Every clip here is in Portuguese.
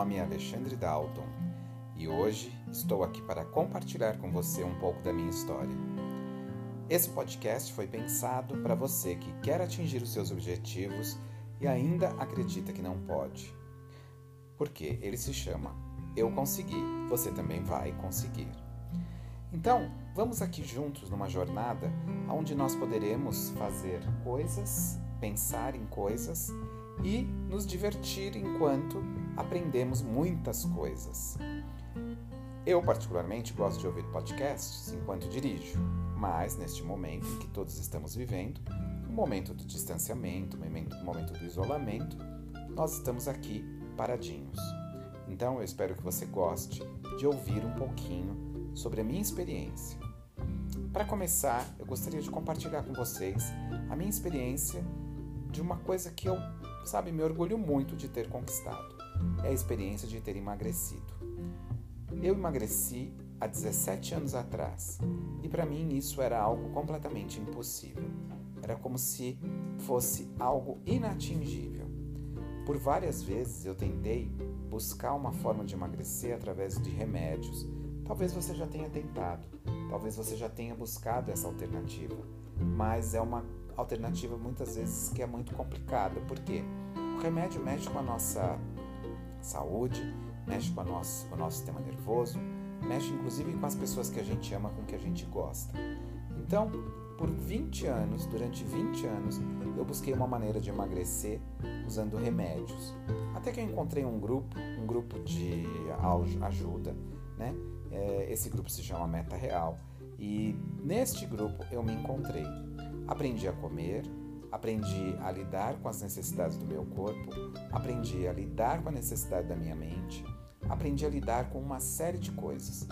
nome é Alexandre Dalton e hoje estou aqui para compartilhar com você um pouco da minha história. Esse podcast foi pensado para você que quer atingir os seus objetivos e ainda acredita que não pode. Porque ele se chama Eu Consegui, você também vai conseguir. Então, vamos aqui juntos numa jornada onde nós poderemos fazer coisas, pensar em coisas e nos divertir enquanto aprendemos muitas coisas. Eu, particularmente, gosto de ouvir podcasts enquanto dirijo, mas neste momento em que todos estamos vivendo, o momento do distanciamento, o o momento do isolamento, nós estamos aqui paradinhos. Então eu espero que você goste de ouvir um pouquinho sobre a minha experiência. Para começar, eu gostaria de compartilhar com vocês a minha experiência de uma coisa que eu, sabe, me orgulho muito de ter conquistado. É a experiência de ter emagrecido. Eu emagreci há 17 anos atrás e para mim isso era algo completamente impossível. Era como se fosse algo inatingível. Por várias vezes eu tentei buscar uma forma de emagrecer através de remédios. Talvez você já tenha tentado, talvez você já tenha buscado essa alternativa, mas é uma alternativa muitas vezes que é muito complicada, porque o remédio mexe com a nossa saúde, mexe com, nosso, o nosso sistema nervoso, mexe inclusive com as pessoas que a gente ama, com que a gente gosta. Então, por 20 anos, durante 20 anos, eu busquei uma maneira de emagrecer usando remédios. Até que eu encontrei um grupo, um grupo de ajuda, né? É, esse grupo se chama Meta Real. E neste grupo eu me encontrei. Aprendi a comer, aprendi a lidar com as necessidades do meu corpo, aprendi a lidar com a necessidade da minha mente, aprendi a lidar com uma série de coisas.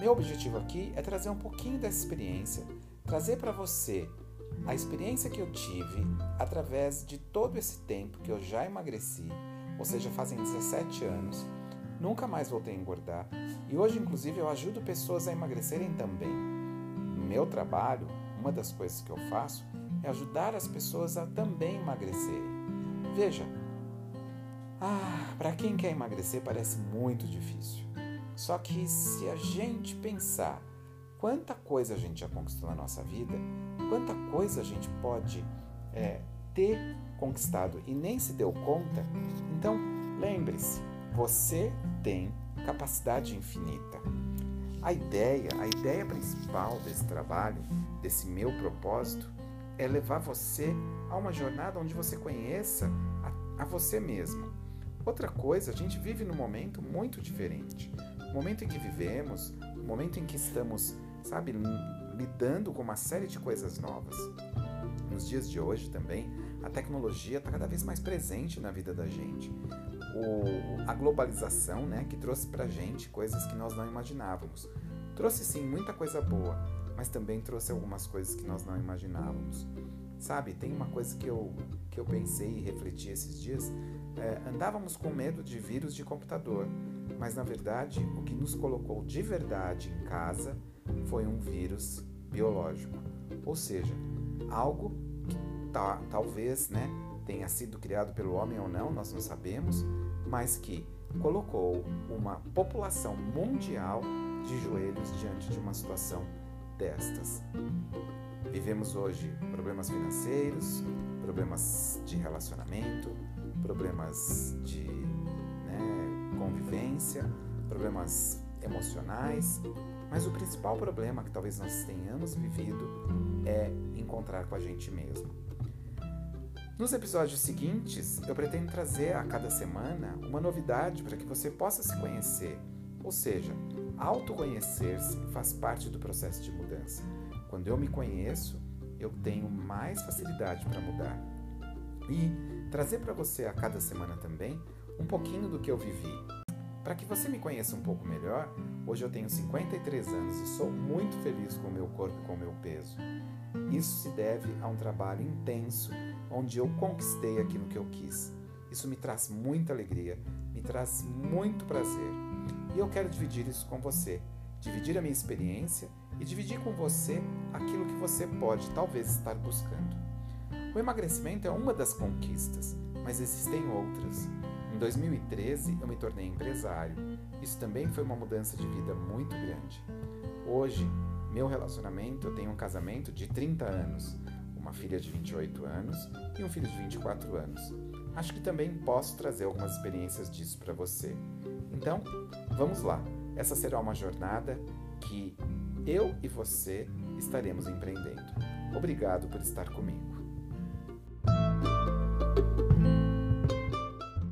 Meu objetivo aqui é trazer um pouquinho dessa experiência, trazer para você a experiência que eu tive através de todo esse tempo que eu já emagreci, ou seja, fazem 17 anos, nunca mais voltei a engordar e hoje, inclusive, eu ajudo pessoas a emagrecerem também. No meu trabalho, uma das coisas que eu faço é ajudar as pessoas a também emagrecerem. Veja, ah, para quem quer emagrecer parece muito difícil. Só que se a gente pensar quanta coisa a gente já conquistou na nossa vida, quanta coisa a gente pode é, ter conquistado e nem se deu conta, então lembre-se, você tem capacidade infinita. A ideia, a ideia principal desse trabalho, desse meu propósito, é levar você a uma jornada onde você conheça a, a você mesmo. Outra coisa, a gente vive num momento muito diferente. O momento em que vivemos, o momento em que estamos, sabe, lidando com uma série de coisas novas. Nos dias de hoje também, a tecnologia está cada vez mais presente na vida da gente. O, a globalização, né, que trouxe para gente coisas que nós não imaginávamos. Trouxe sim muita coisa boa, mas também trouxe algumas coisas que nós não imaginávamos. Sabe, tem uma coisa que eu, que eu pensei e refleti esses dias. É, andávamos com medo de vírus de computador, mas na verdade o que nos colocou de verdade em casa foi um vírus biológico, ou seja, algo que ta, talvez né, tenha sido criado pelo homem ou não, nós não sabemos, mas que colocou uma população mundial de joelhos diante de uma situação destas. Vivemos hoje problemas financeiros, problemas de relacionamento, problemas de né, convivência, problemas emocionais, mas o principal problema que talvez nós tenhamos vivido é encontrar com a gente mesmo. Nos episódios seguintes, eu pretendo trazer a cada semana uma novidade para que você possa se conhecer, ou seja, autoconhecer-se faz parte do processo de mudança. Quando eu me conheço, eu tenho mais facilidade para mudar. E trazer para você a cada semana também um pouquinho do que eu vivi. Para que você me conheça um pouco melhor, hoje eu tenho 53 anos e sou muito feliz com o meu corpo e com o meu peso. Isso se deve a um trabalho intenso onde eu conquistei aquilo que eu quis. Isso me traz muita alegria, me traz muito prazer. E eu quero dividir isso com você, dividir a minha experiência e dividir com você aquilo que você pode talvez estar buscando. O emagrecimento é uma das conquistas, mas existem outras. Em 2013, eu me tornei empresário. Isso também foi uma mudança de vida muito grande. Hoje, meu relacionamento, eu tenho um casamento de 30 anos, uma filha de 28 anos e um filho de 24 anos. Acho que também posso trazer algumas experiências disso para você. Então, vamos lá. Essa será uma jornada que eu e você estaremos empreendendo. Obrigado por estar comigo.